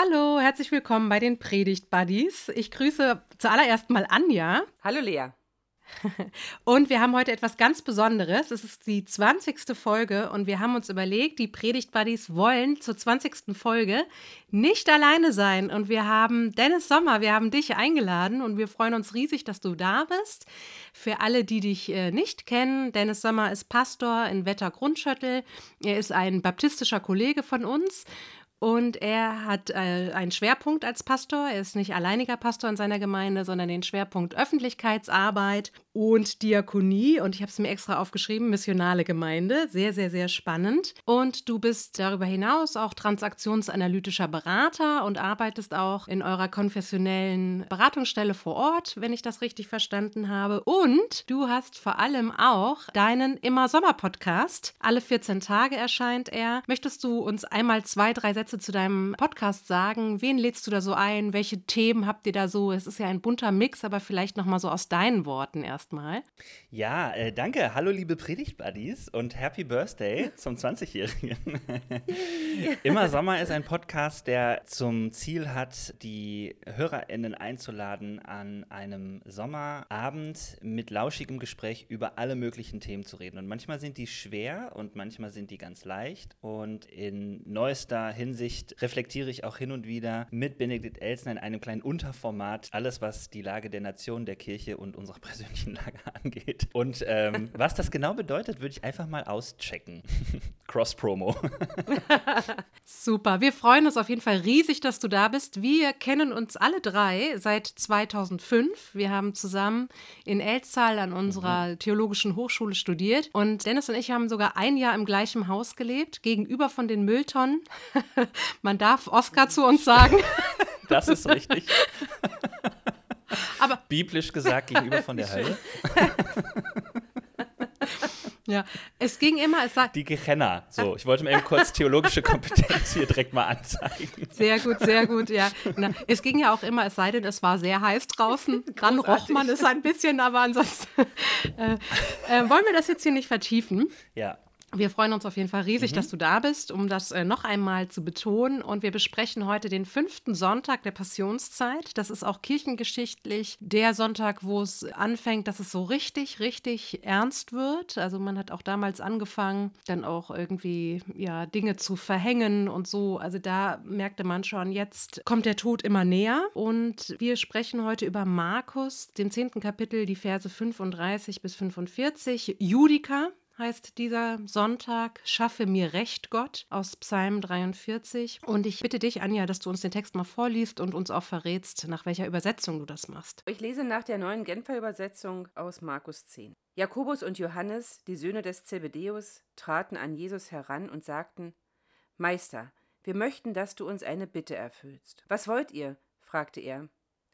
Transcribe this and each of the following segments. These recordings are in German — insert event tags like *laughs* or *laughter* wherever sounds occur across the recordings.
Hallo, herzlich willkommen bei den Predigt Buddies. Ich grüße zuallererst mal Anja. Hallo Lea. *laughs* Und wir haben heute etwas ganz Besonderes. Es ist die 20. Folge und wir haben uns überlegt, die Predigt Buddies wollen zur 20. Folge nicht alleine sein. Und wir haben Dennis Sommer, wir haben dich eingeladen und wir freuen uns riesig, dass du da bist. Für alle, die dich äh, nicht kennen, Dennis Sommer ist Pastor in Wetter Grundschöttel. Er ist ein baptistischer Kollege von uns und er hat äh, einen Schwerpunkt als Pastor. Er ist nicht alleiniger Pastor in seiner Gemeinde, sondern den Schwerpunkt Öffentlichkeitsarbeit und Diakonie. Und ich habe es mir extra aufgeschrieben, missionale Gemeinde. Sehr, sehr, sehr spannend. Und du bist darüber hinaus auch transaktionsanalytischer Berater und arbeitest auch in eurer konfessionellen Beratungsstelle vor Ort, wenn ich das richtig verstanden habe. Und du hast vor allem auch deinen Immer Sommer Podcast. Alle 14 Tage erscheint er. Möchtest du uns einmal zwei, drei Sätze zu deinem Podcast sagen. Wen lädst du da so ein? Welche Themen habt ihr da so? Es ist ja ein bunter Mix, aber vielleicht noch mal so aus deinen Worten erstmal. Ja, äh, danke. Hallo liebe Predigt-Buddies und Happy Birthday *laughs* zum 20-Jährigen. *laughs* Immer Sommer ist ein Podcast, der zum Ziel hat, die HörerInnen einzuladen, an einem Sommerabend mit lauschigem Gespräch über alle möglichen Themen zu reden. Und manchmal sind die schwer und manchmal sind die ganz leicht. Und in neuester Hinsicht reflektiere ich auch hin und wieder mit Benedikt Elsner in einem kleinen Unterformat alles, was die Lage der Nation, der Kirche und unserer persönlichen Lage *laughs* angeht. Und ähm, *laughs* was das genau bedeutet, würde ich einfach mal auschecken. *laughs* Cross-Promo. Super. Wir freuen uns auf jeden Fall riesig, dass du da bist. Wir kennen uns alle drei seit 2005. Wir haben zusammen in Elztal an unserer mhm. theologischen Hochschule studiert. Und Dennis und ich haben sogar ein Jahr im gleichen Haus gelebt, gegenüber von den Mülltonnen. Man darf Oscar zu uns sagen. Das ist richtig. Aber *laughs* biblisch gesagt gegenüber von der Hölle. *laughs* Ja, es ging immer, es sagt. Die Gehenna. So, ich wollte mir eben kurz theologische Kompetenz hier direkt mal anzeigen. Sehr gut, sehr gut, ja. Na, es ging ja auch immer, es sei denn, es war sehr heiß draußen. Dann roch man es ein bisschen, aber ansonsten *laughs* äh, äh, wollen wir das jetzt hier nicht vertiefen. Ja. Wir freuen uns auf jeden Fall riesig, mhm. dass du da bist, um das äh, noch einmal zu betonen. Und wir besprechen heute den fünften Sonntag der Passionszeit. Das ist auch kirchengeschichtlich der Sonntag, wo es anfängt, dass es so richtig, richtig ernst wird. Also man hat auch damals angefangen, dann auch irgendwie ja Dinge zu verhängen und so. Also da merkte man schon, jetzt kommt der Tod immer näher. Und wir sprechen heute über Markus, dem zehnten Kapitel, die Verse 35 bis 45. Judika, heißt dieser Sonntag. Schaffe mir Recht, Gott, aus Psalm 43. Und ich bitte dich, Anja, dass du uns den Text mal vorliest und uns auch verrätst, nach welcher Übersetzung du das machst. Ich lese nach der neuen Genfer Übersetzung aus Markus 10. Jakobus und Johannes, die Söhne des Zebedeus, traten an Jesus heran und sagten: Meister, wir möchten, dass du uns eine Bitte erfüllst. Was wollt ihr? fragte er.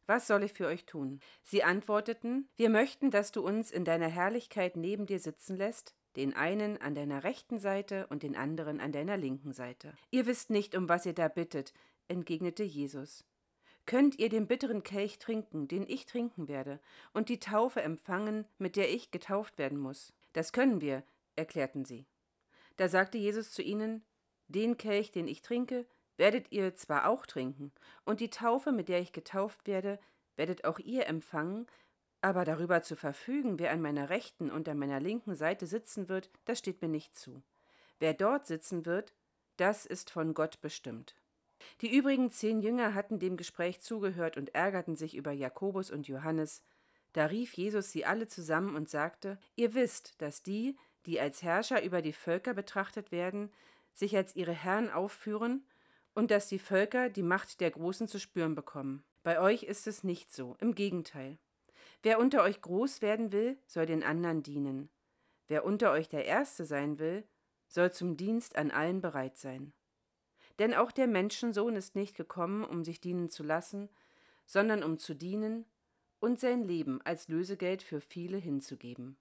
Was soll ich für euch tun? Sie antworteten, wir möchten, dass du uns in deiner Herrlichkeit neben dir sitzen lässt, den einen an deiner rechten Seite und den anderen an deiner linken Seite. Ihr wisst nicht, um was ihr da bittet, entgegnete Jesus. Könnt ihr den bitteren Kelch trinken, den ich trinken werde, und die Taufe empfangen, mit der ich getauft werden muss? Das können wir, erklärten sie. Da sagte Jesus zu ihnen, Den Kelch, den ich trinke, werdet ihr zwar auch trinken, und die Taufe, mit der ich getauft werde, werdet auch ihr empfangen, aber darüber zu verfügen, wer an meiner rechten und an meiner linken Seite sitzen wird, das steht mir nicht zu. Wer dort sitzen wird, das ist von Gott bestimmt. Die übrigen zehn Jünger hatten dem Gespräch zugehört und ärgerten sich über Jakobus und Johannes. Da rief Jesus sie alle zusammen und sagte, Ihr wisst, dass die, die als Herrscher über die Völker betrachtet werden, sich als ihre Herren aufführen und dass die Völker die Macht der Großen zu spüren bekommen. Bei euch ist es nicht so, im Gegenteil. Wer unter euch groß werden will, soll den anderen dienen. Wer unter euch der Erste sein will, soll zum Dienst an allen bereit sein. Denn auch der Menschensohn ist nicht gekommen, um sich dienen zu lassen, sondern um zu dienen und sein Leben als Lösegeld für viele hinzugeben.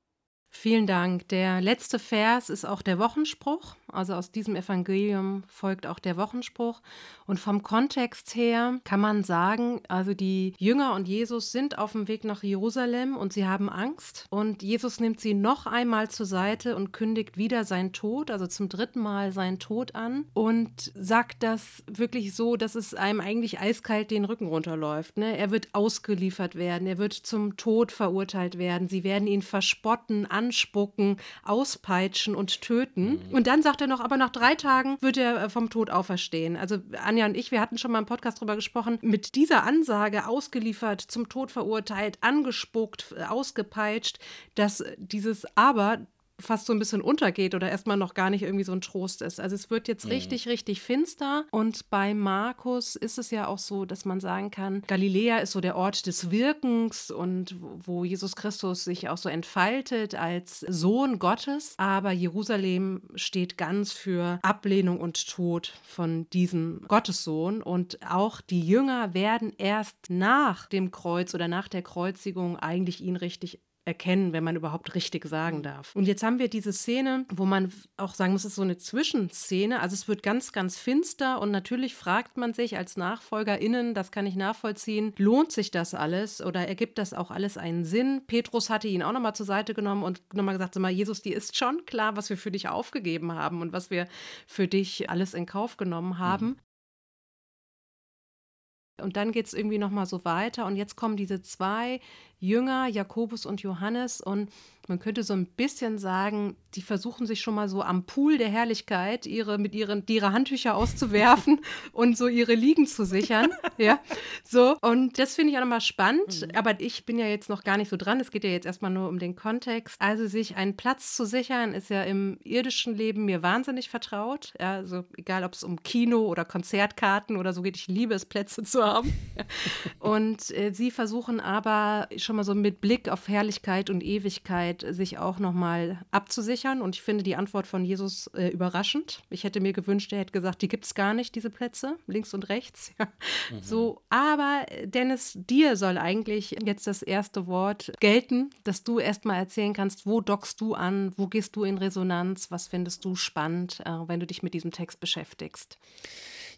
Vielen Dank. Der letzte Vers ist auch der Wochenspruch. Also aus diesem Evangelium folgt auch der Wochenspruch. Und vom Kontext her kann man sagen, also die Jünger und Jesus sind auf dem Weg nach Jerusalem und sie haben Angst. Und Jesus nimmt sie noch einmal zur Seite und kündigt wieder seinen Tod, also zum dritten Mal seinen Tod an und sagt das wirklich so, dass es einem eigentlich eiskalt den Rücken runterläuft. Ne? Er wird ausgeliefert werden, er wird zum Tod verurteilt werden, sie werden ihn verspotten, anspucken, auspeitschen und töten. Mhm. Und dann sagt er noch, aber nach drei Tagen wird er äh, vom Tod auferstehen. Also Anja und ich, wir hatten schon mal im Podcast darüber gesprochen, mit dieser Ansage ausgeliefert, zum Tod verurteilt, angespuckt, äh, ausgepeitscht, dass dieses Aber fast so ein bisschen untergeht oder erstmal noch gar nicht irgendwie so ein Trost ist. Also es wird jetzt mhm. richtig, richtig finster. Und bei Markus ist es ja auch so, dass man sagen kann, Galiläa ist so der Ort des Wirkens und wo Jesus Christus sich auch so entfaltet als Sohn Gottes. Aber Jerusalem steht ganz für Ablehnung und Tod von diesem Gottessohn. Und auch die Jünger werden erst nach dem Kreuz oder nach der Kreuzigung eigentlich ihn richtig erkennen, wenn man überhaupt richtig sagen mhm. darf. Und jetzt haben wir diese Szene, wo man auch sagen muss, es ist so eine Zwischenszene. Also es wird ganz, ganz finster und natürlich fragt man sich als NachfolgerInnen, das kann ich nachvollziehen, lohnt sich das alles oder ergibt das auch alles einen Sinn? Petrus hatte ihn auch nochmal zur Seite genommen und nochmal gesagt, sag mal, Jesus, dir ist schon klar, was wir für dich aufgegeben haben und was wir für dich alles in Kauf genommen haben. Mhm. Und dann geht es irgendwie nochmal so weiter. Und jetzt kommen diese zwei Jünger, Jakobus und Johannes. Und man könnte so ein bisschen sagen, die versuchen sich schon mal so am Pool der Herrlichkeit ihre, mit ihren, ihre Handtücher auszuwerfen *laughs* und so ihre Liegen zu sichern. ja, so. Und das finde ich auch nochmal spannend. Mhm. Aber ich bin ja jetzt noch gar nicht so dran. Es geht ja jetzt erstmal nur um den Kontext. Also sich einen Platz zu sichern, ist ja im irdischen Leben mir wahnsinnig vertraut. Ja, also egal, ob es um Kino oder Konzertkarten oder so geht. Ich liebe es, Plätze zu haben. *laughs* und äh, sie versuchen aber schon schon mal so mit Blick auf Herrlichkeit und Ewigkeit sich auch nochmal abzusichern. Und ich finde die Antwort von Jesus äh, überraschend. Ich hätte mir gewünscht, er hätte gesagt, die gibt es gar nicht, diese Plätze, links und rechts. *laughs* Ja. Mhm. So, aber Dennis, dir soll eigentlich jetzt das erste Wort gelten, dass du erstmal erzählen kannst, wo dockst du an, wo gehst du in Resonanz, was findest du spannend, äh, wenn du dich mit diesem Text beschäftigst.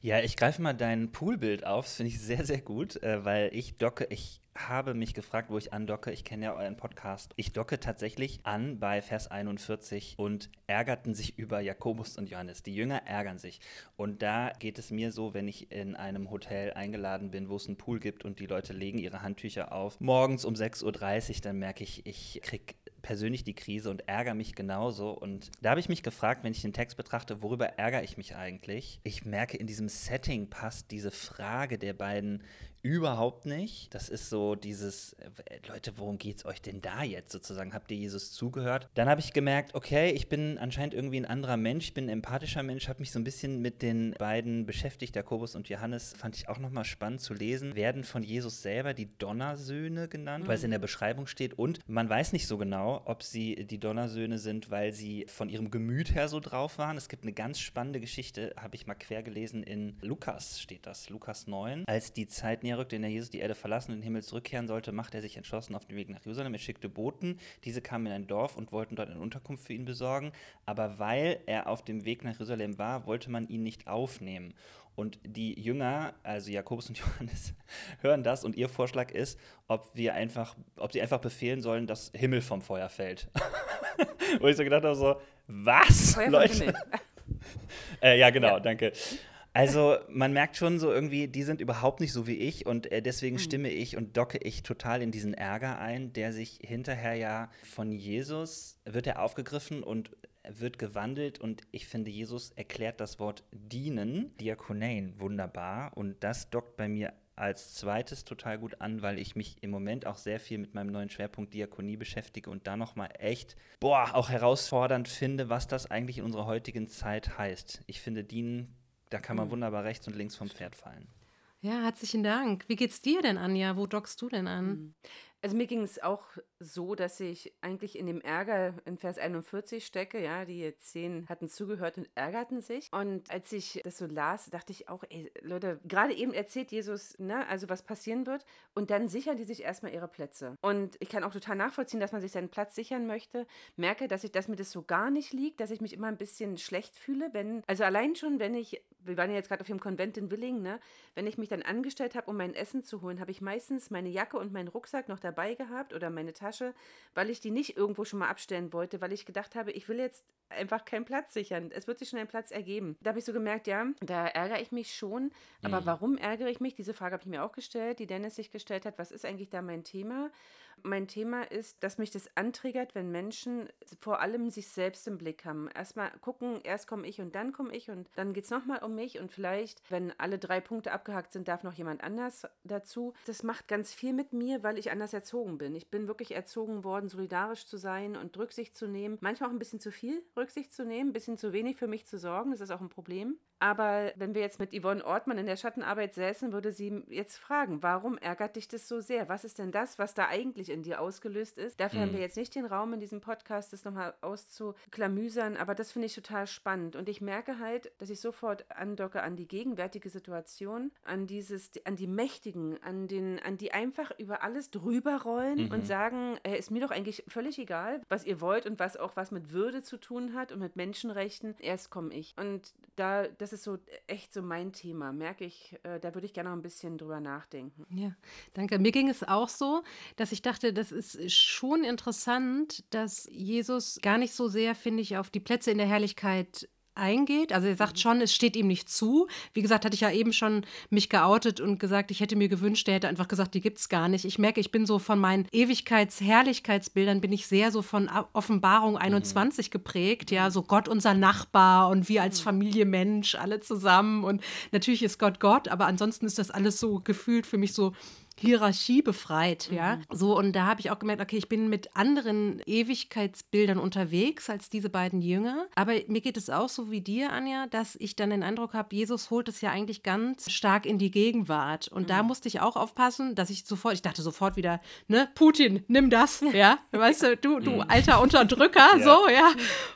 Ja, ich greife mal dein Poolbild auf, das finde ich sehr, sehr gut, äh, weil ich docke, ich habe mich gefragt, wo ich andocke. Ich kenne ja euren Podcast. Ich docke tatsächlich an bei Vers 41 und ärgerten sich *laughs* über Jakobus und Johannes. Die Jünger ärgern sich. Und da geht es mir so, wenn ich in einem Hotel eingeladen bin, wo es einen Pool gibt und die Leute legen ihre Handtücher auf, morgens um 6.30 Uhr, dann merke ich, ich kriege persönlich die Krise und ärgere mich genauso. Und da habe ich mich gefragt, wenn ich den Text betrachte, worüber ärgere ich mich eigentlich? Ich merke, in diesem Setting passt diese Frage der beiden überhaupt nicht. Das ist so dieses, äh, Leute, worum geht es euch denn da jetzt sozusagen? Habt ihr Jesus zugehört? Dann habe ich gemerkt, okay, ich bin anscheinend irgendwie ein anderer Mensch, ich bin ein empathischer Mensch, habe mich so ein bisschen mit den beiden beschäftigt, Jakobus und Johannes, fand ich auch nochmal spannend zu lesen, werden von Jesus selber die Donnersöhne genannt, mhm. weil es in der Beschreibung steht und man weiß nicht so genau, ob sie die Donnersöhne sind, weil sie von ihrem Gemüt her so drauf waren. Es gibt eine ganz spannende Geschichte, habe ich mal quer gelesen, in Lukas steht das, Lukas 9, als die Zeit näher rückt, in der Jesus die Erde verlassen und in den Himmel zurückkehren sollte, machte er sich entschlossen auf den Weg nach Jerusalem. Er schickte Boten, diese kamen in ein Dorf und wollten dort eine Unterkunft für ihn besorgen. Aber weil er auf dem Weg nach Jerusalem war, wollte man ihn nicht aufnehmen. Und die Jünger, also Jakobus und *laughs* Johannes, hören das und ihr Vorschlag ist, ob wir einfach, ob sie einfach befehlen sollen, dass Himmel vom Feuer fällt. *laughs* Wo ich so gedacht habe, so, was, Feuer Leute? *laughs* äh, ja, genau, ja. danke. Also man merkt schon so irgendwie, die sind überhaupt nicht so wie ich und äh, deswegen mhm. stimme ich und docke ich total in diesen Ärger ein, der sich hinterher ja von Jesus wird er aufgegriffen und wird gewandelt und ich finde, Jesus erklärt das Wort dienen, Diakonein, wunderbar und das dockt bei mir als zweites total gut an, weil ich mich im Moment auch sehr viel mit meinem neuen Schwerpunkt Diakonie beschäftige und da nochmal echt, boah, auch herausfordernd finde, was das eigentlich in unserer heutigen Zeit heißt. Ich finde, dienen da kann man hm. wunderbar rechts und links vom Pferd fallen. Ja, herzlichen Dank. Wie geht's dir denn, Anja? Wo dockst du denn an? Hm. Also mir ging es auch so, dass ich eigentlich in dem Ärger in Vers 41 stecke, ja, die zehn hatten zugehört und ärgerten sich. Und als ich das so las, dachte ich auch, ey, Leute, gerade eben erzählt Jesus, ne, also was passieren wird und dann sichern die sich erstmal ihre Plätze. Und ich kann auch total nachvollziehen, dass man sich seinen Platz sichern möchte. Merke, dass ich, dass mir das so gar nicht liegt, dass ich mich immer ein bisschen schlecht fühle, wenn, also allein schon, wenn ich wir waren ja jetzt gerade auf dem Konvent in Willingen, ne? Wenn ich mich dann angestellt habe, um mein Essen zu holen, habe ich meistens meine Jacke und meinen Rucksack noch dabei gehabt oder meine Tasche, weil ich die nicht irgendwo schon mal abstellen wollte, weil ich gedacht habe, ich will jetzt einfach keinen Platz sichern. Es wird sich schon ein Platz ergeben. Da habe ich so gemerkt, ja, da ärgere ich mich schon. Aber mhm. warum ärgere ich mich? Diese Frage habe ich mir auch gestellt, die Dennis sich gestellt hat. Was ist eigentlich da mein Thema? Mein Thema ist, dass mich das antriggert, wenn Menschen vor allem sich selbst im Blick haben. Erstmal gucken, erst komme ich und dann komme ich und dann geht es nochmal um mich und vielleicht, wenn alle drei Punkte abgehakt sind, darf noch jemand anders dazu. Das macht ganz viel mit mir, weil ich anders erzogen bin. Ich bin wirklich erzogen worden, solidarisch zu sein und Rücksicht zu nehmen. Manchmal auch ein bisschen zu viel Rücksicht zu nehmen, ein bisschen zu wenig für mich zu sorgen. Das ist auch ein Problem. Aber wenn wir jetzt mit Yvonne Ortmann in der Schattenarbeit säßen, würde sie jetzt fragen, warum ärgert dich das so sehr? Was ist denn das, was da eigentlich in dir ausgelöst ist? Dafür mhm. haben wir jetzt nicht den Raum in diesem Podcast, das nochmal auszuklamüsern, aber das finde ich total spannend. Und ich merke halt, dass ich sofort andocke an die gegenwärtige Situation, an dieses, an die Mächtigen, an den, an die einfach über alles drüber rollen mhm. und sagen, äh, ist mir doch eigentlich völlig egal, was ihr wollt und was auch was mit Würde zu tun hat und mit Menschenrechten. Erst komme ich. Und da, das ist so echt so mein Thema, merke ich, äh, da würde ich gerne noch ein bisschen drüber nachdenken. Ja, danke. Mir ging es auch so, dass ich dachte, das ist schon interessant, dass Jesus gar nicht so sehr, finde ich, auf die Plätze in der Herrlichkeit eingeht. Also er sagt mhm. schon, es steht ihm nicht zu. Wie gesagt, hatte ich ja eben schon mich geoutet und gesagt, ich hätte mir gewünscht, er hätte einfach gesagt, die gibt es gar nicht. Ich merke, ich bin so von meinen Ewigkeits-Herrlichkeitsbildern bin ich sehr so von Offenbarung 21 mhm. geprägt, ja, so Gott unser Nachbar und wir als mhm. Familie Mensch alle zusammen und natürlich ist Gott Gott, aber ansonsten ist das alles so gefühlt für mich so Hierarchie befreit, ja. Mhm. So, und da habe ich auch gemerkt, okay, ich bin mit anderen Ewigkeitsbildern unterwegs als diese beiden Jünger. Aber mir geht es auch so wie dir, Anja, dass ich dann den Eindruck habe, Jesus holt es ja eigentlich ganz stark in die Gegenwart. Und mhm. da musste ich auch aufpassen, dass ich sofort, ich dachte sofort wieder, ne, Putin, nimm das, *laughs* ja. Weißt du, du, du mhm. alter Unterdrücker, *laughs* ja. so, ja.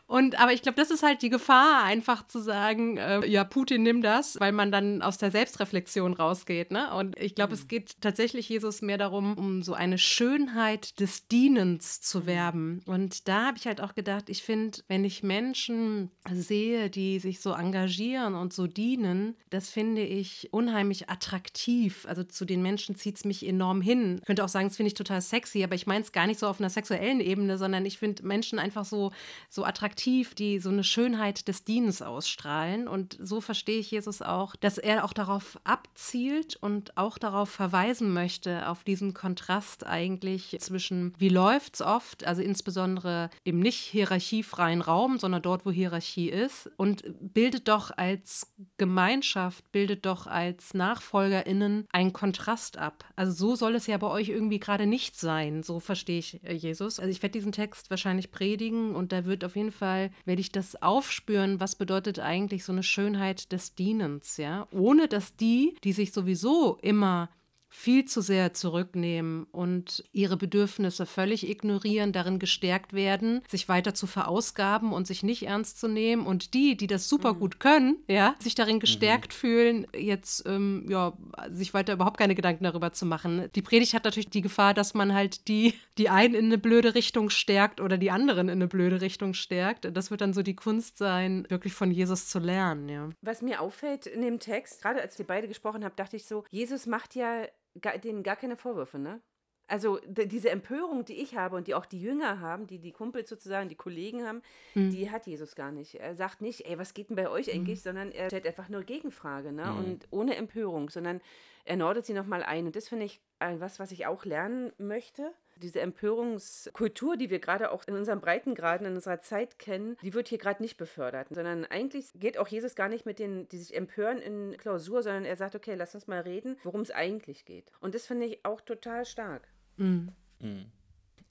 Und aber ich glaube, das ist halt die Gefahr, einfach zu sagen, äh, ja, Putin, nimm das, weil man dann aus der Selbstreflexion rausgeht, ne? Und ich glaube, mhm. es geht tatsächlich tatsächlich Jesus mehr darum, um so eine Schönheit des Dienens zu mhm. werben. Und da habe ich halt auch gedacht, ich finde, wenn ich Menschen sehe, die sich so engagieren und so dienen, das finde ich unheimlich attraktiv. Also zu den Menschen zieht es mich enorm hin. Ich könnte auch sagen, das finde ich total sexy, aber ich meine es gar nicht so auf einer sexuellen Ebene, sondern ich finde Menschen einfach so, so attraktiv, die so eine Schönheit des Dienens ausstrahlen. Und so verstehe ich Jesus auch, dass er auch darauf abzielt und auch darauf verweisen möchte, möchte, auf diesen Kontrast eigentlich zwischen, wie läuft es oft, also insbesondere im nicht hierarchiefreien Raum, sondern dort, wo Hierarchie ist, und bildet doch als Gemeinschaft, bildet doch als NachfolgerInnen einen Kontrast ab. Also so soll es ja bei euch irgendwie gerade nicht sein, so verstehe ich äh, Jesus. Also ich werde diesen Text wahrscheinlich predigen und da wird auf jeden Fall, werde ich das aufspüren, was bedeutet eigentlich so eine Schönheit des Dienens, ja, ohne dass die, die sich sowieso immer viel zu sehr zurücknehmen und ihre Bedürfnisse völlig ignorieren, darin gestärkt werden, sich weiter zu verausgaben und sich nicht ernst zu nehmen. Und die, die das super mhm. gut können, ja, sich darin mhm. gestärkt mhm. fühlen, jetzt ähm, ja, sich weiter überhaupt keine Gedanken darüber zu machen. Die Predigt hat natürlich die Gefahr, dass man halt die, die einen in eine blöde Richtung stärkt oder die anderen in eine blöde Richtung stärkt. Das wird dann so die Kunst sein, wirklich von Jesus zu lernen, ja. Was mir auffällt in dem Text, gerade als wir beide gesprochen haben, dachte ich so, Jesus macht ja gar, denen gar keine Vorwürfe, ne? Also diese Empörung, die ich habe und die auch die Jünger haben, die die Kumpels sozusagen, die Kollegen haben, mhm. die hat Jesus gar nicht. Er sagt nicht, ey, was geht denn bei euch eigentlich, mhm. sondern er stellt einfach nur Gegenfrage, ne? Mhm. Und ohne Empörung, sondern er nordet sie nochmal ein. Und das finde ich was, was ich auch lernen möchte diese Empörungskultur, die wir gerade auch in unserem Breitengraden, in unserer Zeit kennen, die wird hier gerade nicht befördert, sondern eigentlich geht auch Jesus gar nicht mit denen, die sich empören in Klausur, sondern er sagt, okay, lass uns mal reden, worum es eigentlich geht. Und das finde ich auch total stark. Mhm. Mhm.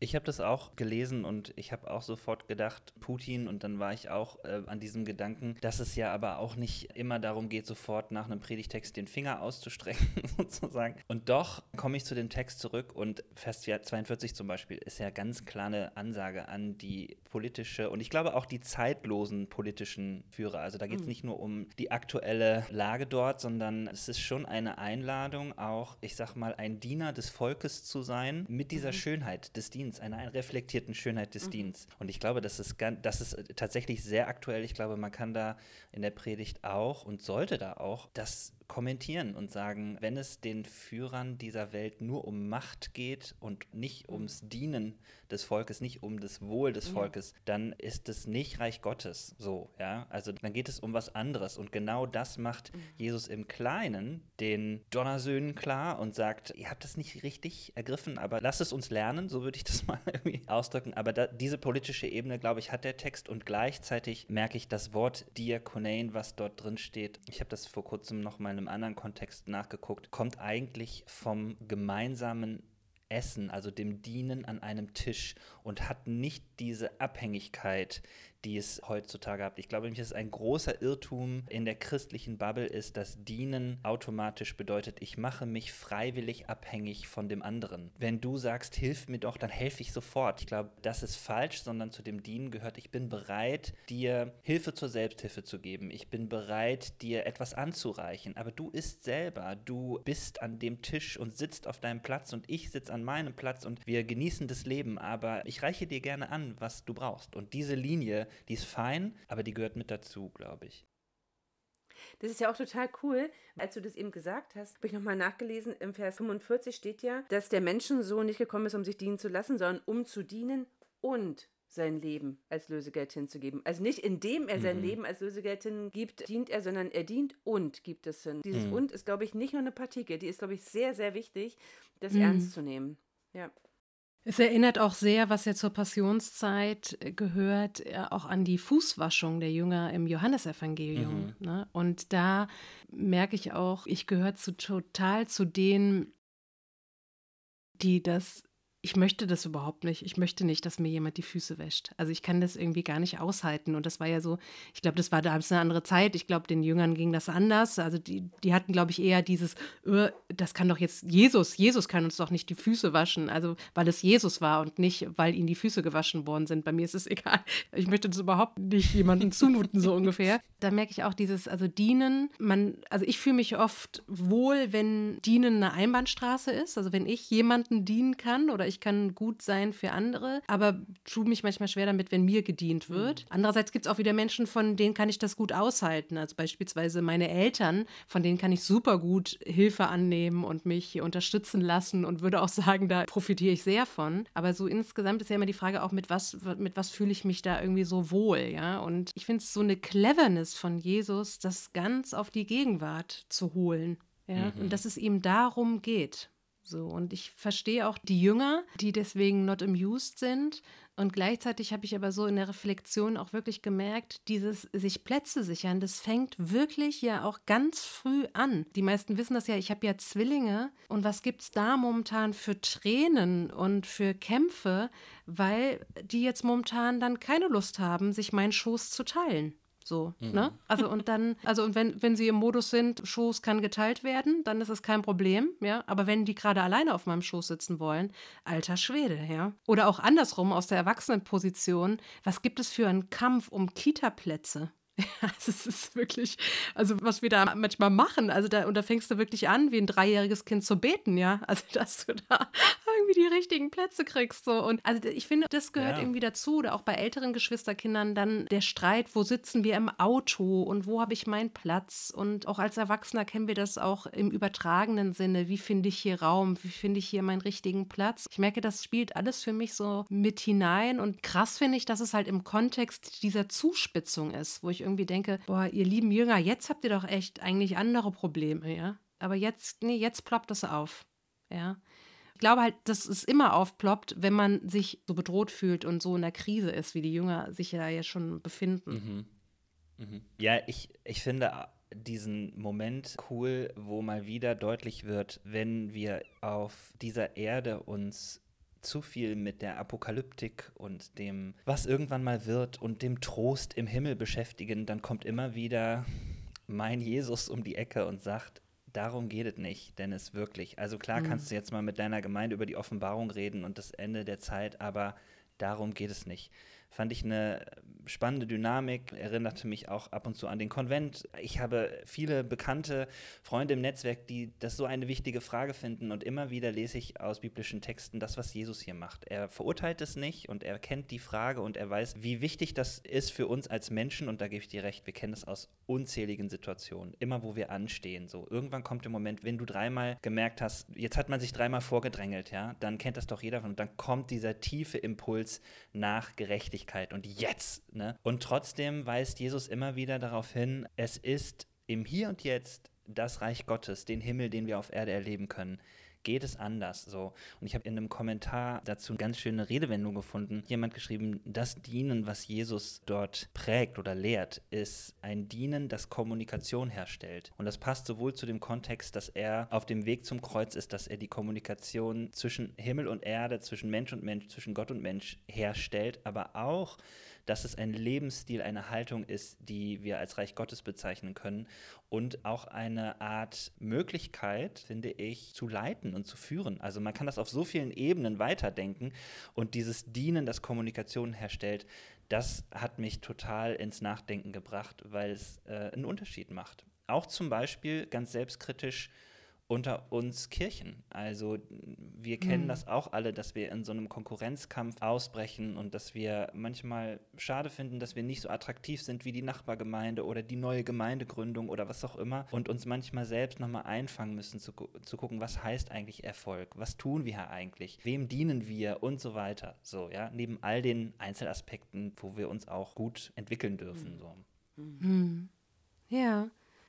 Ich habe das auch gelesen und ich habe auch sofort gedacht, Putin, und dann war ich auch äh, an diesem Gedanken, dass es ja aber auch nicht immer darum geht, sofort nach einem Predigtext den Finger auszustrecken, *laughs* sozusagen. Und doch komme ich zu dem Text zurück und Vers 42 zum Beispiel ist ja ganz klar eine Ansage an die politische und ich glaube auch die zeitlosen politischen Führer. Also da geht es mhm. nicht nur um die aktuelle Lage dort, sondern es ist schon eine Einladung, auch, ich sag mal, ein Diener des Volkes zu sein, mit dieser mhm. Schönheit des Dienstes, einer reflektierten Schönheit des mhm. Dienstes. Und ich glaube, das ist, das ist tatsächlich sehr aktuell. Ich glaube, man kann da in der Predigt auch und sollte da auch das kommentieren und sagen, wenn es den Führern dieser Welt nur um Macht geht und nicht ums Dienen des Volkes, nicht um das Wohl des Volkes, dann ist es nicht Reich Gottes so, ja. Also dann geht es um was anderes und genau das macht mhm. Jesus im Kleinen den Donnersöhnen klar und sagt, ihr habt das nicht richtig ergriffen, aber lasst es uns lernen, so würde ich das *laughs* mal irgendwie ausdrücken. Aber da, diese politische Ebene, glaube ich, hat der Text und gleichzeitig merke ich das Wort Diakonein, was dort drin steht. Ich habe das vor kurzem noch mal einem anderen Kontext nachgeguckt, kommt eigentlich vom gemeinsamen Essen, also dem Dienen an einem Tisch und hat nicht diese Abhängigkeit, die es heutzutage hat. Ich glaube nämlich, dass ein großer Irrtum in der christlichen Bubble ist, dass Dienen automatisch bedeutet, ich mache mich freiwillig abhängig von dem anderen. Wenn du sagst, hilf mir doch, dann helfe ich sofort. Ich glaube, das ist falsch, sondern zu dem Dienen gehört, ich bin bereit, dir Hilfe zur Selbsthilfe zu geben. Ich bin bereit, dir etwas anzureichen. Aber du isst selber. Du bist an dem Tisch und sitzt auf deinem Platz und ich sitze an meinem Platz und wir genießen das Leben. Aber ich reiche dir gerne an, was du brauchst. Und diese Linie, die ist fein, aber die gehört mit dazu, glaube ich. Das ist ja auch total cool. Als du das eben gesagt hast, habe ich nochmal nachgelesen. Im Vers 45 steht ja, dass der Menschensohn nicht gekommen ist, um sich dienen zu lassen, sondern um zu dienen und sein Leben als Lösegeld hinzugeben. Also nicht indem er sein mhm. Leben als Lösegeld hingibt, dient er, sondern er dient und gibt es hin. Dieses mhm. und ist, glaube ich, nicht nur eine Partikel, die ist, glaube ich, sehr, sehr wichtig, das mhm. ernst zu nehmen. Ja. Es erinnert auch sehr, was ja zur Passionszeit gehört, auch an die Fußwaschung der Jünger im Johannesevangelium. Mhm. Ne? Und da merke ich auch, ich gehöre zu, total zu denen, die das ich möchte das überhaupt nicht. Ich möchte nicht, dass mir jemand die Füße wäscht. Also ich kann das irgendwie gar nicht aushalten. Und das war ja so, ich glaube, das war damals eine andere Zeit. Ich glaube, den Jüngern ging das anders. Also die, die hatten, glaube ich, eher dieses, öh, das kann doch jetzt Jesus, Jesus kann uns doch nicht die Füße waschen. Also weil es Jesus war und nicht, weil ihnen die Füße gewaschen worden sind. Bei mir ist es *laughs* egal. Ich möchte das überhaupt nicht jemandem zumuten, so ungefähr. Da merke ich auch dieses, also dienen, man, also ich fühle mich oft wohl, wenn dienen eine Einbahnstraße ist. Also wenn ich jemanden dienen kann oder ich kann gut sein für andere, aber tue mich manchmal schwer damit, wenn mir gedient wird. Mhm. Andererseits gibt es auch wieder Menschen, von denen kann ich das gut aushalten. Also beispielsweise meine Eltern, von denen kann ich super gut Hilfe annehmen und mich unterstützen lassen und würde auch sagen, da profitiere ich sehr von. Aber so insgesamt ist ja immer die Frage auch, mit was, mit was fühle ich mich da irgendwie so wohl, ja? Und ich finde es so eine Cleverness von Jesus, das ganz auf die Gegenwart zu holen. Ja, mhm. und dass es ihm darum geht. So, und ich verstehe auch die Jünger, die deswegen not amused sind. Und gleichzeitig habe ich aber so in der Reflexion auch wirklich gemerkt, dieses sich Plätze sichern, das fängt wirklich ja auch ganz früh an. Die meisten wissen das ja, ich habe ja Zwillinge. Und was gibt es da momentan für Tränen und für Kämpfe, weil die jetzt momentan dann keine Lust haben, sich meinen Schoß zu teilen. So, mhm. ne? Also und dann, also und wenn, wenn sie im Modus sind, Schoß kann geteilt werden, dann ist es kein Problem, ja. Aber wenn die gerade alleine auf meinem Schoß sitzen wollen, alter Schwede, ja. Oder auch andersrum aus der Erwachsenenposition, was gibt es für einen Kampf um Kita-Plätze? *laughs* Ja, also es ist wirklich, also was wir da manchmal machen, also da, und da fängst du wirklich an, wie ein dreijähriges Kind zu beten, ja. Also, *laughs* dass du da irgendwie die richtigen Plätze kriegst. So. Und also ich finde, das gehört ja. irgendwie dazu. Oder auch bei älteren Geschwisterkindern dann der Streit, wo sitzen wir im Auto und wo habe ich meinen Platz? Und auch als Erwachsener kennen wir das auch im übertragenen Sinne. Wie finde ich hier Raum? Wie finde ich hier meinen richtigen Platz? Ich merke, das spielt alles für mich so mit hinein. Und krass finde ich, dass es halt im Kontext dieser Zuspitzung ist, wo ich irgendwie denke, boah, ihr lieben Jünger, jetzt habt ihr doch echt eigentlich andere Probleme, ja. Aber jetzt, nee, jetzt ploppt es auf. Ja. Ich glaube halt, dass es immer aufploppt, wenn man sich so bedroht fühlt und so in der Krise ist, wie die Jünger sich ja schon befinden. Mhm. Mhm. Ja, ich, ich finde diesen Moment cool, wo mal wieder deutlich wird, wenn wir auf dieser Erde uns zu viel mit der Apokalyptik und dem, was irgendwann mal wird und dem Trost im Himmel beschäftigen, dann kommt immer wieder mein Jesus um die Ecke und sagt, darum geht es nicht, denn es wirklich. Also klar mhm. kannst du jetzt mal mit deiner Gemeinde über die Offenbarung reden und das Ende der Zeit, aber darum geht es nicht fand ich eine spannende Dynamik, erinnerte mich auch ab und zu an den Konvent. Ich habe viele bekannte Freunde im Netzwerk, die das so eine wichtige Frage finden und immer wieder lese ich aus biblischen Texten das, was Jesus hier macht. Er verurteilt es nicht und er kennt die Frage und er weiß, wie wichtig das ist für uns als Menschen und da gebe ich dir recht, wir kennen das aus unzähligen Situationen, immer wo wir anstehen. So irgendwann kommt der Moment, wenn du dreimal gemerkt hast, jetzt hat man sich dreimal vorgedrängelt, ja, dann kennt das doch jeder und dann kommt dieser tiefe Impuls nach Gerechtigkeit Gerechtigkeit und jetzt. Ne? Und trotzdem weist Jesus immer wieder darauf hin, es ist im Hier und Jetzt das Reich Gottes, den Himmel, den wir auf Erde erleben können geht es anders so. Und ich habe in einem Kommentar dazu eine ganz schöne Redewendung gefunden. Jemand geschrieben, das Dienen, was Jesus dort prägt oder lehrt, ist ein Dienen, das Kommunikation herstellt. Und das passt sowohl zu dem Kontext, dass er auf dem Weg zum Kreuz ist, dass er die Kommunikation zwischen Himmel und Erde, zwischen Mensch und Mensch, zwischen Gott und Mensch herstellt, aber auch dass es ein Lebensstil, eine Haltung ist, die wir als Reich Gottes bezeichnen können und auch eine Art Möglichkeit, finde ich, zu leiten und zu führen. Also man kann das auf so vielen Ebenen weiterdenken und dieses Dienen, das Kommunikation herstellt, das hat mich total ins Nachdenken gebracht, weil es äh, einen Unterschied macht. Auch zum Beispiel ganz selbstkritisch unter uns Kirchen. Also wir kennen mhm. das auch alle, dass wir in so einem Konkurrenzkampf ausbrechen und dass wir manchmal schade finden, dass wir nicht so attraktiv sind wie die Nachbargemeinde oder die neue Gemeindegründung oder was auch immer und uns manchmal selbst nochmal einfangen müssen zu, zu gucken, was heißt eigentlich Erfolg, was tun wir eigentlich, wem dienen wir und so weiter. So, ja, neben all den Einzelaspekten, wo wir uns auch gut entwickeln dürfen. Mhm. So. Mhm. Ja.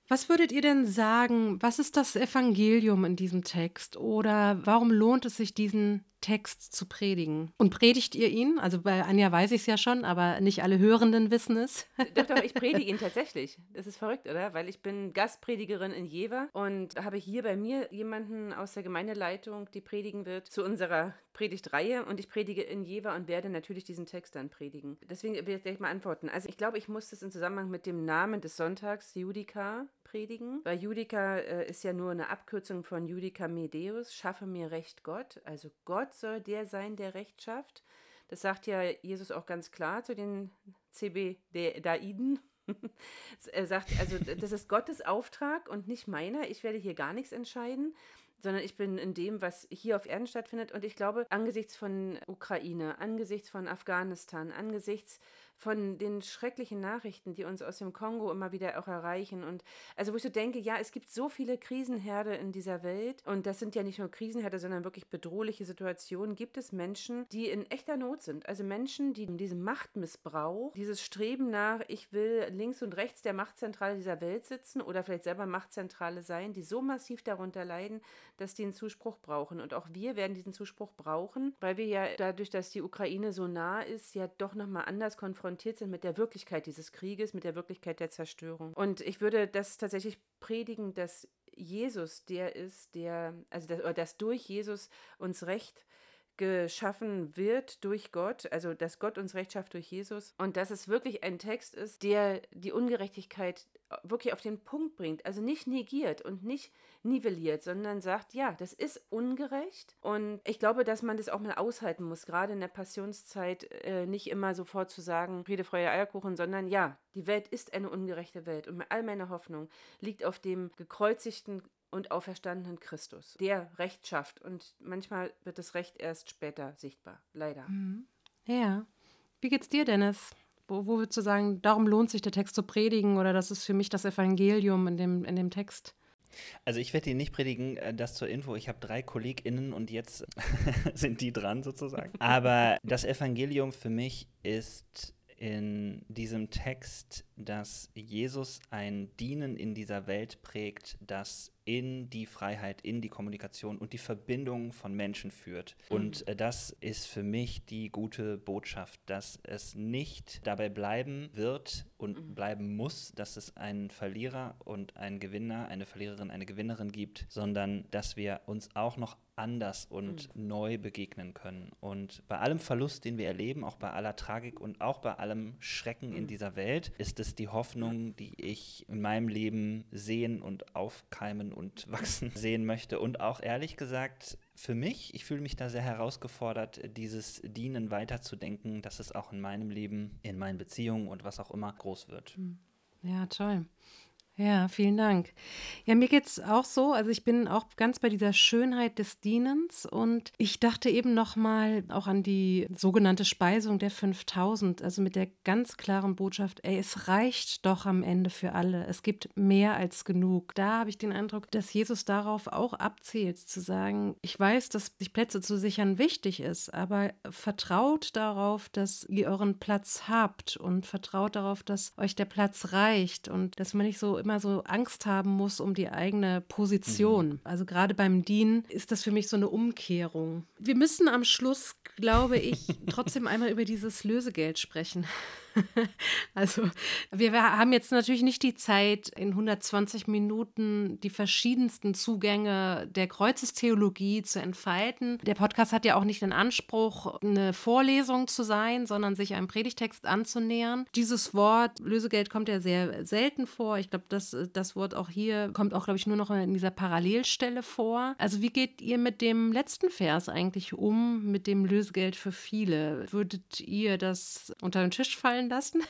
Was würdet ihr denn sagen, was ist das Evangelium in diesem Text oder warum lohnt es sich, diesen Text zu predigen. Und predigt ihr ihn? Also bei Anja weiß ich es ja schon, aber nicht alle Hörenden wissen es. *laughs* Doch, doch, ich predige ihn tatsächlich. Das ist verrückt, oder? Weil ich bin Gastpredigerin in Jever und habe hier bei mir jemanden aus der Gemeindeleitung, die predigen wird, zu unserer Predigtreihe. Und ich predige in Jever und werde natürlich diesen Text dann predigen. Deswegen werde ich gleich mal antworten. Also ich glaube, ich muss das in Zusammenhang mit dem Namen des Sonntags, Judika, predigen. Weil Judika äh, ist ja nur eine Abkürzung von Judika Medeus, schaffe mir Recht Gott. Also Gott Gott soll der sein, der Recht schafft. Das sagt ja Jesus auch ganz klar zu den CB-Daiden. *laughs* er sagt, also das ist Gottes Auftrag und nicht meiner. Ich werde hier gar nichts entscheiden, sondern ich bin in dem, was hier auf Erden stattfindet. Und ich glaube, angesichts von Ukraine, angesichts von Afghanistan, angesichts von den schrecklichen Nachrichten, die uns aus dem Kongo immer wieder auch erreichen. Und also wo ich so denke, ja, es gibt so viele Krisenherde in dieser Welt und das sind ja nicht nur Krisenherde, sondern wirklich bedrohliche Situationen. Gibt es Menschen, die in echter Not sind? Also Menschen, die diesem Machtmissbrauch, dieses Streben nach, ich will links und rechts der Machtzentrale dieser Welt sitzen oder vielleicht selber Machtzentrale sein, die so massiv darunter leiden, dass die einen Zuspruch brauchen. Und auch wir werden diesen Zuspruch brauchen, weil wir ja dadurch, dass die Ukraine so nah ist, ja doch nochmal anders konfrontiert konfrontiert sind mit der Wirklichkeit dieses Krieges, mit der Wirklichkeit der Zerstörung. Und ich würde das tatsächlich predigen, dass Jesus der ist, der, also das, dass durch Jesus uns Recht geschaffen wird durch Gott, also dass Gott uns Recht schafft durch Jesus. Und dass es wirklich ein Text ist, der die Ungerechtigkeit wirklich auf den Punkt bringt, also nicht negiert und nicht nivelliert, sondern sagt, ja, das ist ungerecht. Und ich glaube, dass man das auch mal aushalten muss, gerade in der Passionszeit äh, nicht immer sofort zu sagen, Friede, Freude, Eierkuchen, sondern ja, die Welt ist eine ungerechte Welt. Und all meine Hoffnung liegt auf dem gekreuzigten und auferstandenen Christus, der Recht schafft. Und manchmal wird das Recht erst später sichtbar, leider. Mhm. Ja. Wie geht's dir, Dennis? Wo, wo würdest du sagen, darum lohnt sich der Text zu predigen oder das ist für mich das Evangelium in dem, in dem Text? Also ich werde dir nicht predigen, äh, das zur Info. Ich habe drei KollegInnen und jetzt *laughs* sind die dran sozusagen. Aber das Evangelium für mich ist in diesem Text, dass Jesus ein Dienen in dieser Welt prägt, das in die Freiheit, in die Kommunikation und die Verbindung von Menschen führt. Und äh, das ist für mich die gute Botschaft, dass es nicht dabei bleiben wird, und mhm. bleiben muss, dass es einen Verlierer und einen Gewinner, eine Verliererin, eine Gewinnerin gibt, sondern dass wir uns auch noch anders und mhm. neu begegnen können. Und bei allem Verlust, den wir erleben, auch bei aller Tragik und auch bei allem Schrecken mhm. in dieser Welt, ist es die Hoffnung, die ich in meinem Leben sehen und aufkeimen und *laughs* wachsen sehen möchte. Und auch ehrlich gesagt, für mich, ich fühle mich da sehr herausgefordert, dieses Dienen weiterzudenken, dass es auch in meinem Leben, in meinen Beziehungen und was auch immer groß wird. Hm. Ja, toll. Ja, vielen Dank. Ja, mir geht es auch so. Also ich bin auch ganz bei dieser Schönheit des Dienens und ich dachte eben noch mal auch an die sogenannte Speisung der 5000, also mit der ganz klaren Botschaft, ey, es reicht doch am Ende für alle. Es gibt mehr als genug. Da habe ich den Eindruck, dass Jesus darauf auch abzielt, zu sagen, ich weiß, dass sich Plätze zu sichern wichtig ist, aber vertraut darauf, dass ihr euren Platz habt und vertraut darauf, dass euch der Platz reicht und dass man nicht so immer so Angst haben muss um die eigene Position. Mhm. Also gerade beim Dienen ist das für mich so eine Umkehrung. Wir müssen am Schluss, glaube ich, *laughs* trotzdem einmal über dieses Lösegeld sprechen. *laughs* also wir, haben jetzt natürlich nicht die Zeit, in 120 Minuten die verschiedensten Zugänge der Kreuzestheologie zu entfalten. Der Podcast hat ja auch nicht den Anspruch, eine Vorlesung zu sein, sondern sich einem Predigtext anzunähern. Dieses Wort Lösegeld kommt ja sehr selten vor. Ich glaube, das, das Wort auch hier kommt auch, glaube ich, nur noch in dieser Parallelstelle vor. Also wie geht ihr mit dem letzten Vers eigentlich um, mit dem Lösegeld für viele? Würdet ihr das unter den Tisch fallen lassen?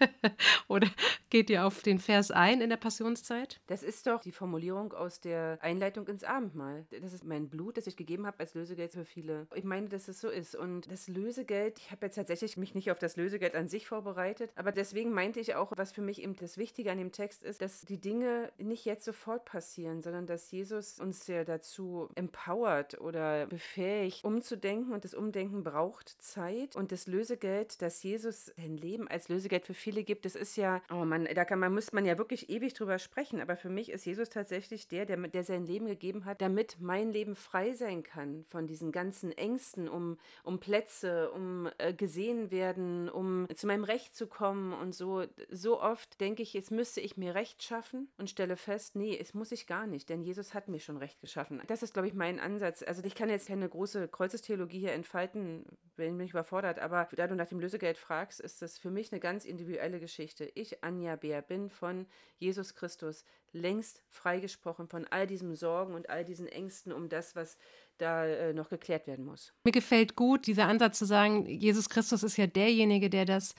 *laughs* Oder geht ihr auf den Vers ein in der Passionszeit? Das ist doch die Formulierung aus der Einleitung ins Abendmahl. Das ist mein Blut, das ich gegeben habe als Lösegeld für viele. Ich meine, dass es so ist. Und das Lösegeld, ich habe jetzt tatsächlich mich nicht auf das Lösegeld an sich vorbereitet, aber deswegen meinte ich auch, was für mich eben das Wichtige an dem Text ist, dass die Dinge nicht jetzt sofort passieren, sondern dass Jesus uns ja dazu empowert oder befähigt, umzudenken und das Umdenken braucht Zeit und das Lösegeld, dass Jesus sein Leben Leben als Lösegeld für viele gibt, das ist ja, oh man, da kann man, muss man ja wirklich ewig drüber sprechen. Aber für mich ist Jesus tatsächlich der, der, der sein Leben gegeben hat, damit mein Leben frei sein kann von diesen ganzen Ängsten um, um Plätze, um äh, gesehen werden, um zu meinem Recht zu kommen und so. So oft denke ich, jetzt müsste ich mir Recht schaffen und stelle fest, nee, es muss ich gar nicht, denn Jesus hat mir schon Recht geschaffen. Das ist, glaube ich, mein Ansatz. Also ich kann jetzt keine große Kreuzestheologie hier entfalten, bin mich überfordert, aber da du nach dem Lösegeld fragst, ist das für mich eine ganz individuelle Geschichte. Ich, Anja Bär, bin von Jesus Christus längst freigesprochen von all diesen Sorgen und all diesen Ängsten um das, was da äh, noch geklärt werden muss. Mir gefällt gut dieser Ansatz zu sagen, Jesus Christus ist ja derjenige, der das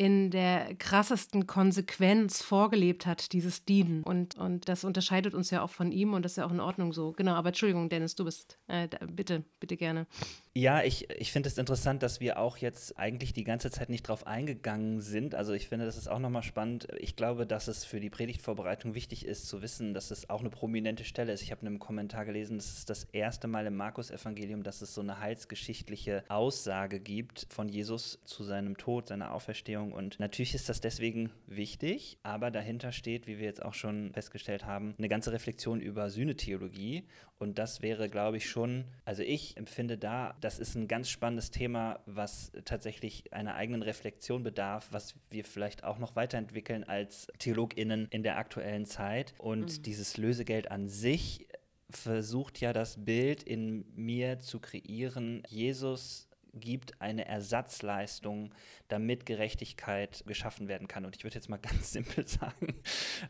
in der krassesten Konsequenz vorgelebt hat, dieses Dienen. Und, und das unterscheidet uns ja auch von ihm und das ist ja auch in Ordnung so. Genau, aber Entschuldigung, Dennis, du bist, äh, bitte, bitte gerne. Ja, ich, ich finde es interessant, dass wir auch jetzt eigentlich die ganze Zeit nicht drauf eingegangen sind. Also ich finde, das ist auch nochmal spannend. Ich glaube, dass es für die Predigtvorbereitung wichtig ist zu wissen, dass es auch eine prominente Stelle ist. Ich habe in einem Kommentar gelesen, es ist das erste Mal im Markus-Evangelium, dass es so eine heilsgeschichtliche Aussage gibt von Jesus zu seinem Tod, seiner Auferstehung. Und natürlich ist das deswegen wichtig, aber dahinter steht, wie wir jetzt auch schon festgestellt haben, eine ganze Reflexion über Sühnetheologie. Und das wäre, glaube ich, schon, also ich empfinde da, das ist ein ganz spannendes Thema, was tatsächlich einer eigenen Reflexion bedarf, was wir vielleicht auch noch weiterentwickeln als TheologInnen in der aktuellen Zeit. Und mhm. dieses Lösegeld an sich versucht ja das Bild in mir zu kreieren, Jesus gibt eine Ersatzleistung, damit Gerechtigkeit geschaffen werden kann. Und ich würde jetzt mal *laughs* ganz simpel sagen,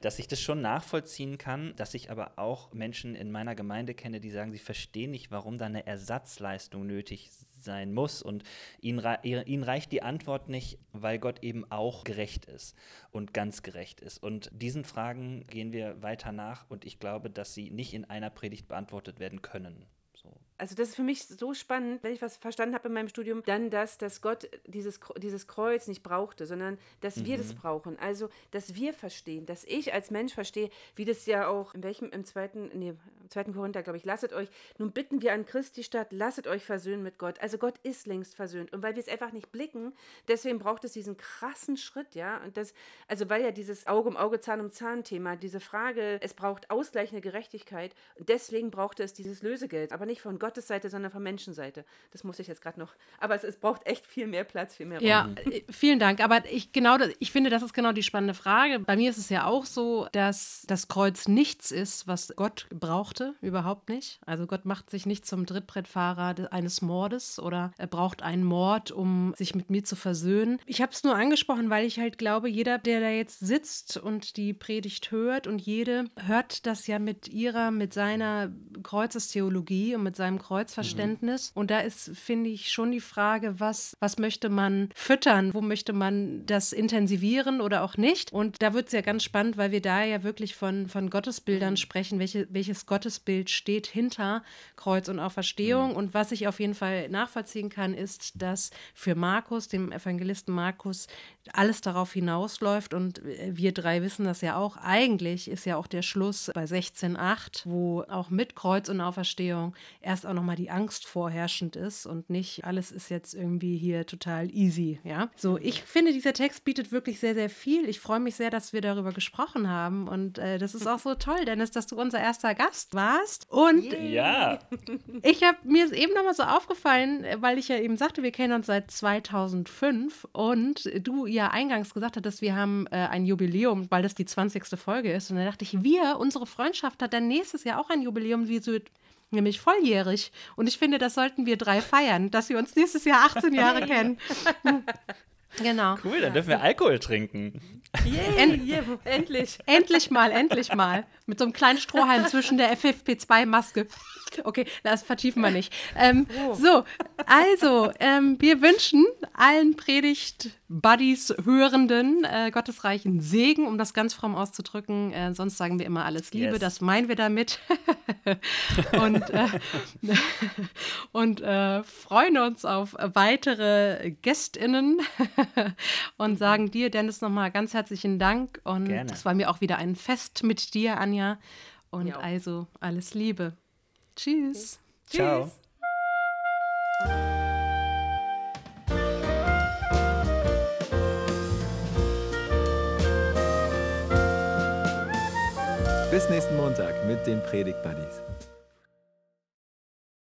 dass ich das schon nachvollziehen kann, dass ich aber auch Menschen in meiner Gemeinde kenne, die sagen, sie verstehen nicht, warum da eine Ersatzleistung nötig sein muss. Und ihnen, ihnen reicht die Antwort nicht, weil Gott eben auch gerecht ist und ganz gerecht ist. Und diesen Fragen gehen wir weiter nach und ich glaube, dass sie nicht in einer Predigt beantwortet werden können. Also das ist für mich so spannend, wenn ich was verstanden habe in meinem Studium, dann das, dass Gott dieses, dieses Kreuz nicht brauchte, sondern dass mhm. wir das mhm. brauchen. Also, dass wir verstehen, dass ich als Mensch verstehe, wie das ja auch, in welchem, im zweiten, nee, 2. Korinther, glaube ich, lasset euch, nun bitten wir an Christi Stadt, lasset euch versöhnen mit Gott. Also Gott ist längst versöhnt. Und weil wir es einfach nicht blicken, deswegen braucht es diesen krassen Schritt, ja. Und das, also weil ja dieses Auge um Auge, Zahn um Zahn Thema, diese Frage, es braucht ausgleichende Gerechtigkeit. Und deswegen braucht es dieses Lösegeld. Aber nicht von Gottes Seite, sondern von Menschenseite. Das muss ich jetzt gerade noch. Aber es, es braucht echt viel mehr Platz, viel mehr Raum. Ja, äh, vielen Dank. Aber ich genau, ich finde, das ist genau die spannende Frage. Bei mir ist es ja auch so, dass das Kreuz nichts ist, was Gott brauchte, überhaupt nicht. Also Gott macht sich nicht zum Trittbrettfahrer eines Mordes oder er braucht einen Mord, um sich mit mir zu versöhnen. Ich habe es nur angesprochen, weil ich halt glaube, jeder, der da jetzt sitzt und die Predigt hört und jede hört das ja mit ihrer, mit seiner Kreuzestheologie und mit seinem Kreuzverständnis. Mhm. Und da ist, finde ich, schon die Frage, was, was möchte man füttern? Wo möchte man das intensivieren oder auch nicht? Und da wird es ja ganz spannend, weil wir da ja wirklich von, von Gottesbildern mhm. sprechen, welche, welches Gottesbild steht hinter Kreuz und Auferstehung. Mhm. Und was ich auf jeden Fall nachvollziehen kann, ist, dass für Markus, dem Evangelisten Markus, alles darauf hinausläuft. Und wir drei wissen das ja auch. Eigentlich ist ja auch der Schluss bei 16.8, wo auch mit Kreuz und Auferstehung erst auch nochmal die Angst vorherrschend ist und nicht alles ist jetzt irgendwie hier total easy. Ja, so ich finde, dieser Text bietet wirklich sehr, sehr viel. Ich freue mich sehr, dass wir darüber gesprochen haben. Und äh, das ist auch so toll, Dennis, dass du unser erster Gast warst. Und ja. *laughs* ich habe mir ist eben nochmal so aufgefallen, weil ich ja eben sagte, wir kennen uns seit 2005 und du ja eingangs gesagt hattest, wir haben äh, ein Jubiläum, weil das die 20. Folge ist. Und da dachte ich, wir, unsere Freundschaft hat dann nächstes Jahr auch ein Jubiläum, wie so nämlich volljährig. Und ich finde, das sollten wir drei feiern, dass wir uns nächstes Jahr 18 Jahre kennen. Genau. Cool, dann dürfen wir Alkohol trinken. Yeah, End yeah, endlich. *laughs* Endlich mal, endlich mal. Mit so einem kleinen Strohhalm zwischen der FFP2-Maske. Okay, das vertiefen wir nicht. Ähm, oh. So, also, ähm, wir wünschen allen Predigt-Buddies, Hörenden äh, gottesreichen Segen, um das ganz fromm auszudrücken. Äh, sonst sagen wir immer alles Liebe, yes. das meinen wir damit. *laughs* und äh, *laughs* und äh, freuen uns auf weitere GästInnen *laughs* und sagen dir, Dennis, nochmal ganz herzlichen Dank. Und es war mir auch wieder ein Fest mit dir, Anja. Und ja. also alles Liebe. Tschüss. Ciao. Bis nächsten Montag mit den Predigt Buddies.